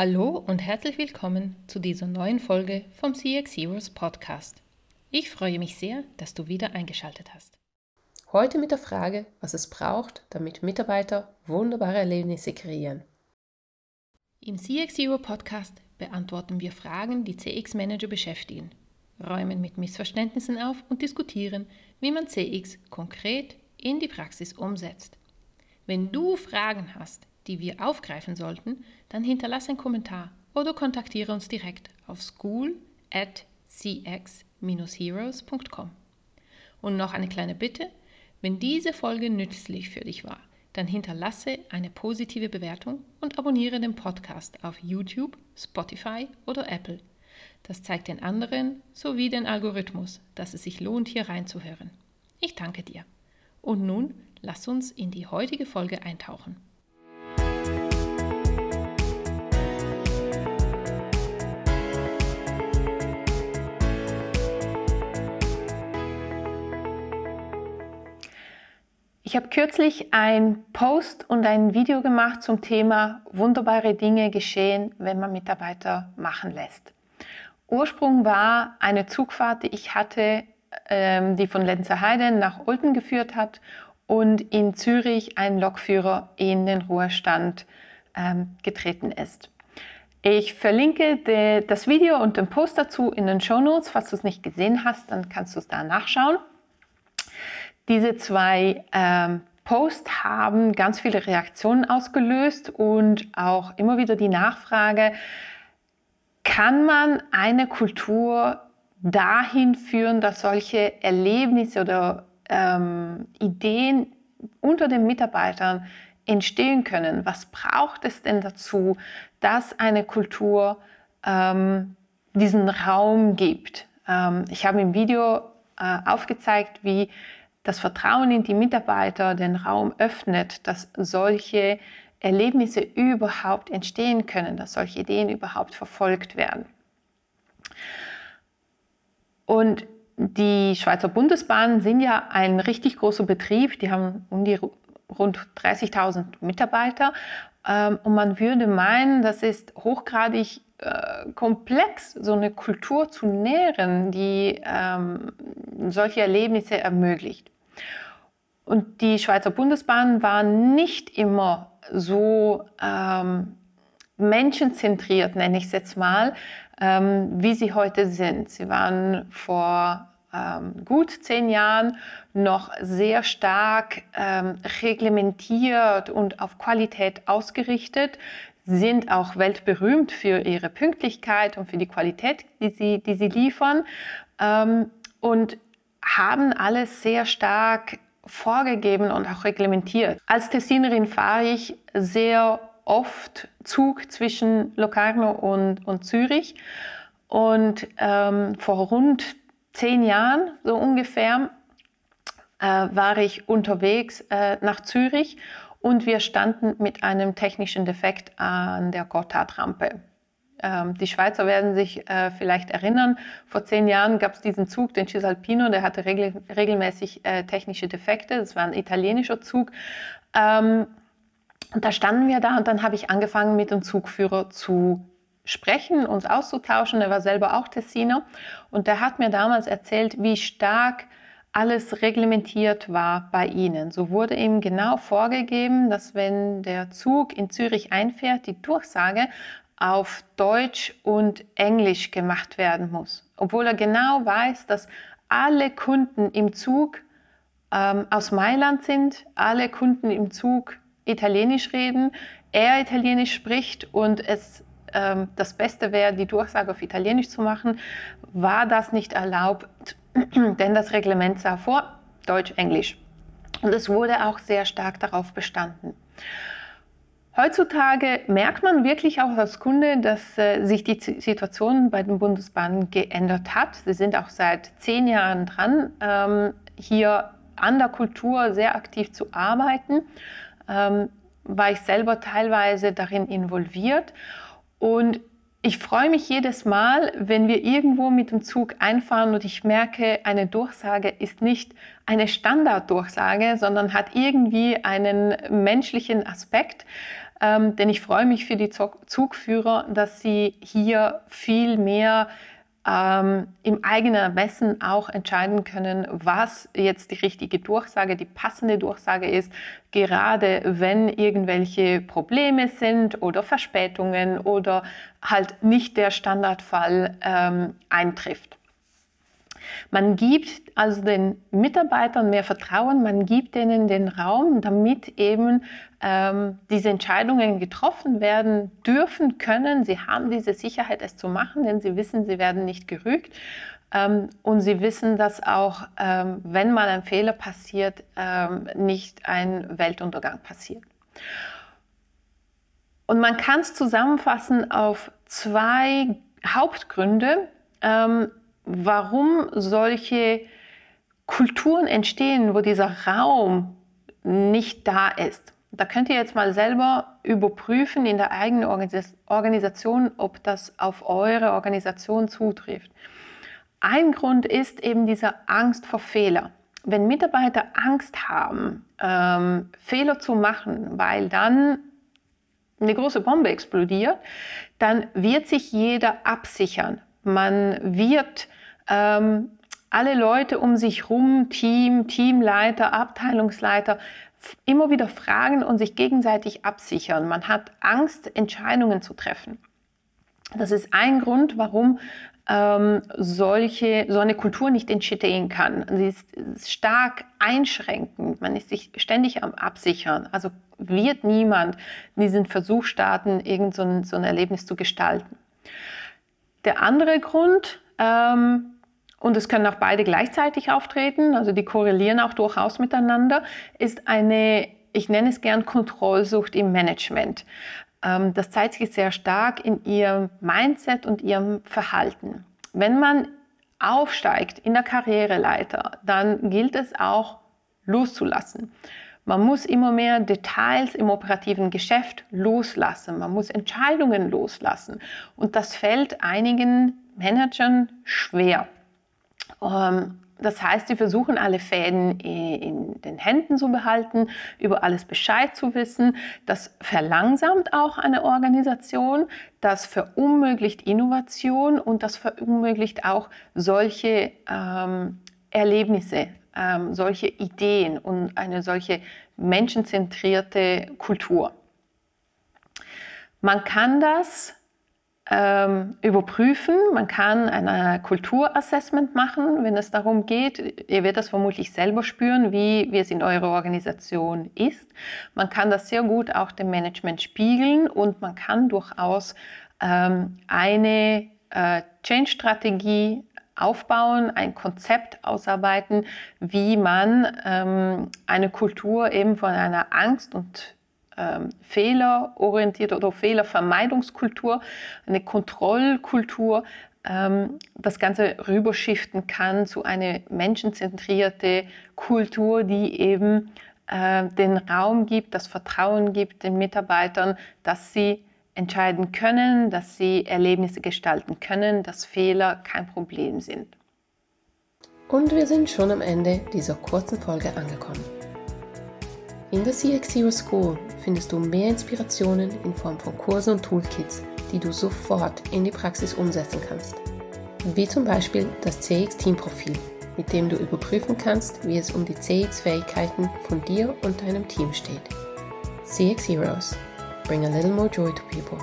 Hallo und herzlich willkommen zu dieser neuen Folge vom CX Heroes Podcast. Ich freue mich sehr, dass du wieder eingeschaltet hast. Heute mit der Frage, was es braucht, damit Mitarbeiter wunderbare Erlebnisse kreieren. Im CX Hero Podcast beantworten wir Fragen, die CX Manager beschäftigen, räumen mit Missverständnissen auf und diskutieren, wie man CX konkret in die Praxis umsetzt. Wenn du Fragen hast, die wir aufgreifen sollten, dann hinterlasse einen Kommentar oder kontaktiere uns direkt auf school at cx-heroes.com. Und noch eine kleine Bitte, wenn diese Folge nützlich für dich war, dann hinterlasse eine positive Bewertung und abonniere den Podcast auf YouTube, Spotify oder Apple. Das zeigt den anderen sowie den Algorithmus, dass es sich lohnt, hier reinzuhören. Ich danke dir. Und nun lass uns in die heutige Folge eintauchen. Ich habe kürzlich ein Post und ein Video gemacht zum Thema wunderbare Dinge geschehen, wenn man Mitarbeiter machen lässt. Ursprung war eine Zugfahrt, die ich hatte, ähm, die von Lenzerheide nach Olten geführt hat und in Zürich ein Lokführer in den Ruhestand ähm, getreten ist. Ich verlinke das Video und den Post dazu in den Show Notes. Falls du es nicht gesehen hast, dann kannst du es da nachschauen. Diese zwei ähm, Posts haben ganz viele Reaktionen ausgelöst und auch immer wieder die Nachfrage, kann man eine Kultur dahin führen, dass solche Erlebnisse oder ähm, Ideen unter den Mitarbeitern entstehen können? Was braucht es denn dazu, dass eine Kultur ähm, diesen Raum gibt? Ähm, ich habe im Video äh, aufgezeigt, wie das Vertrauen in die Mitarbeiter den Raum öffnet, dass solche Erlebnisse überhaupt entstehen können, dass solche Ideen überhaupt verfolgt werden. Und die Schweizer Bundesbahnen sind ja ein richtig großer Betrieb, die haben um die rund 30.000 Mitarbeiter ähm, und man würde meinen, das ist hochgradig äh, komplex, so eine Kultur zu nähren, die ähm, solche Erlebnisse ermöglicht. Und die Schweizer Bundesbahn war nicht immer so ähm, menschenzentriert, nenne ich es jetzt mal, ähm, wie sie heute sind. Sie waren vor ähm, gut zehn Jahren noch sehr stark ähm, reglementiert und auf Qualität ausgerichtet, sind auch weltberühmt für ihre Pünktlichkeit und für die Qualität, die sie, die sie liefern ähm, und haben alles sehr stark vorgegeben und auch reglementiert. Als Tessinerin fahre ich sehr oft Zug zwischen Locarno und, und Zürich. Und ähm, vor rund zehn Jahren, so ungefähr, äh, war ich unterwegs äh, nach Zürich und wir standen mit einem technischen Defekt an der Gotthardrampe. Ähm, die Schweizer werden sich äh, vielleicht erinnern, vor zehn Jahren gab es diesen Zug, den Cisalpino, der hatte regel regelmäßig äh, technische Defekte. Das war ein italienischer Zug. Ähm, und da standen wir da und dann habe ich angefangen, mit dem Zugführer zu sprechen, uns auszutauschen. Er war selber auch Tessiner und der hat mir damals erzählt, wie stark alles reglementiert war bei ihnen. So wurde ihm genau vorgegeben, dass wenn der Zug in Zürich einfährt, die Durchsage auf Deutsch und Englisch gemacht werden muss. Obwohl er genau weiß, dass alle Kunden im Zug ähm, aus Mailand sind, alle Kunden im Zug Italienisch reden, er Italienisch spricht und es ähm, das Beste wäre, die Durchsage auf Italienisch zu machen, war das nicht erlaubt, denn das Reglement sah vor Deutsch, Englisch. Und es wurde auch sehr stark darauf bestanden. Heutzutage merkt man wirklich auch als Kunde, dass äh, sich die Situation bei den Bundesbahnen geändert hat. Sie sind auch seit zehn Jahren dran, ähm, hier an der Kultur sehr aktiv zu arbeiten. Ähm, war ich selber teilweise darin involviert. Und ich freue mich jedes Mal, wenn wir irgendwo mit dem Zug einfahren und ich merke, eine Durchsage ist nicht eine Standarddurchsage, sondern hat irgendwie einen menschlichen Aspekt. Ähm, denn ich freue mich für die Zugführer, dass sie hier viel mehr ähm, im eigenen Ermessen auch entscheiden können, was jetzt die richtige Durchsage, die passende Durchsage ist, gerade wenn irgendwelche Probleme sind oder Verspätungen oder halt nicht der Standardfall ähm, eintrifft. Man gibt also den Mitarbeitern mehr Vertrauen, man gibt ihnen den Raum, damit eben ähm, diese Entscheidungen getroffen werden dürfen können. Sie haben diese Sicherheit, es zu machen, denn sie wissen, sie werden nicht gerügt. Ähm, und sie wissen, dass auch, ähm, wenn mal ein Fehler passiert, ähm, nicht ein Weltuntergang passiert. Und man kann es zusammenfassen auf zwei Hauptgründe, ähm, warum solche Kulturen entstehen, wo dieser Raum nicht da ist. Da könnt ihr jetzt mal selber überprüfen in der eigenen Organisation, ob das auf eure Organisation zutrifft. Ein Grund ist eben diese Angst vor Fehler. Wenn Mitarbeiter Angst haben, ähm, Fehler zu machen, weil dann eine große Bombe explodiert, dann wird sich jeder absichern. Man wird ähm, alle Leute um sich herum, Team, Teamleiter, Abteilungsleiter, immer wieder fragen und sich gegenseitig absichern. Man hat Angst, Entscheidungen zu treffen. Das ist ein Grund, warum ähm, solche, so eine Kultur nicht entstehen kann. Sie ist stark einschränkend. Man ist sich ständig am Absichern. Also wird niemand diesen Versuch starten, irgend so ein, so ein Erlebnis zu gestalten. Der andere Grund, ähm, und es können auch beide gleichzeitig auftreten, also die korrelieren auch durchaus miteinander, ist eine, ich nenne es gern Kontrollsucht im Management. Ähm, das zeigt sich sehr stark in ihrem Mindset und ihrem Verhalten. Wenn man aufsteigt in der Karriereleiter, dann gilt es auch loszulassen. Man muss immer mehr Details im operativen Geschäft loslassen. Man muss Entscheidungen loslassen. Und das fällt einigen Managern schwer. Ähm, das heißt, sie versuchen alle Fäden in den Händen zu behalten, über alles Bescheid zu wissen. Das verlangsamt auch eine Organisation, das verunmöglicht Innovation und das verunmöglicht auch solche ähm, Erlebnisse, ähm, solche Ideen und eine solche menschenzentrierte Kultur. Man kann das überprüfen. Man kann ein Kulturassessment machen, wenn es darum geht. Ihr werdet das vermutlich selber spüren, wie, wie es in eurer Organisation ist. Man kann das sehr gut auch dem Management spiegeln und man kann durchaus ähm, eine äh, Change-Strategie aufbauen, ein Konzept ausarbeiten, wie man ähm, eine Kultur eben von einer Angst und ähm, fehlerorientierte oder Fehlervermeidungskultur, eine Kontrollkultur, ähm, das Ganze rüberschiften kann zu einer menschenzentrierte Kultur, die eben äh, den Raum gibt, das Vertrauen gibt den Mitarbeitern, dass sie entscheiden können, dass sie Erlebnisse gestalten können, dass Fehler kein Problem sind. Und wir sind schon am Ende dieser kurzen Folge angekommen. In der CX Hero School findest du mehr Inspirationen in Form von Kursen und Toolkits, die du sofort in die Praxis umsetzen kannst. Wie zum Beispiel das CX Team Profil, mit dem du überprüfen kannst, wie es um die CX-Fähigkeiten von dir und deinem Team steht. CX Heroes. Bring a little more joy to people.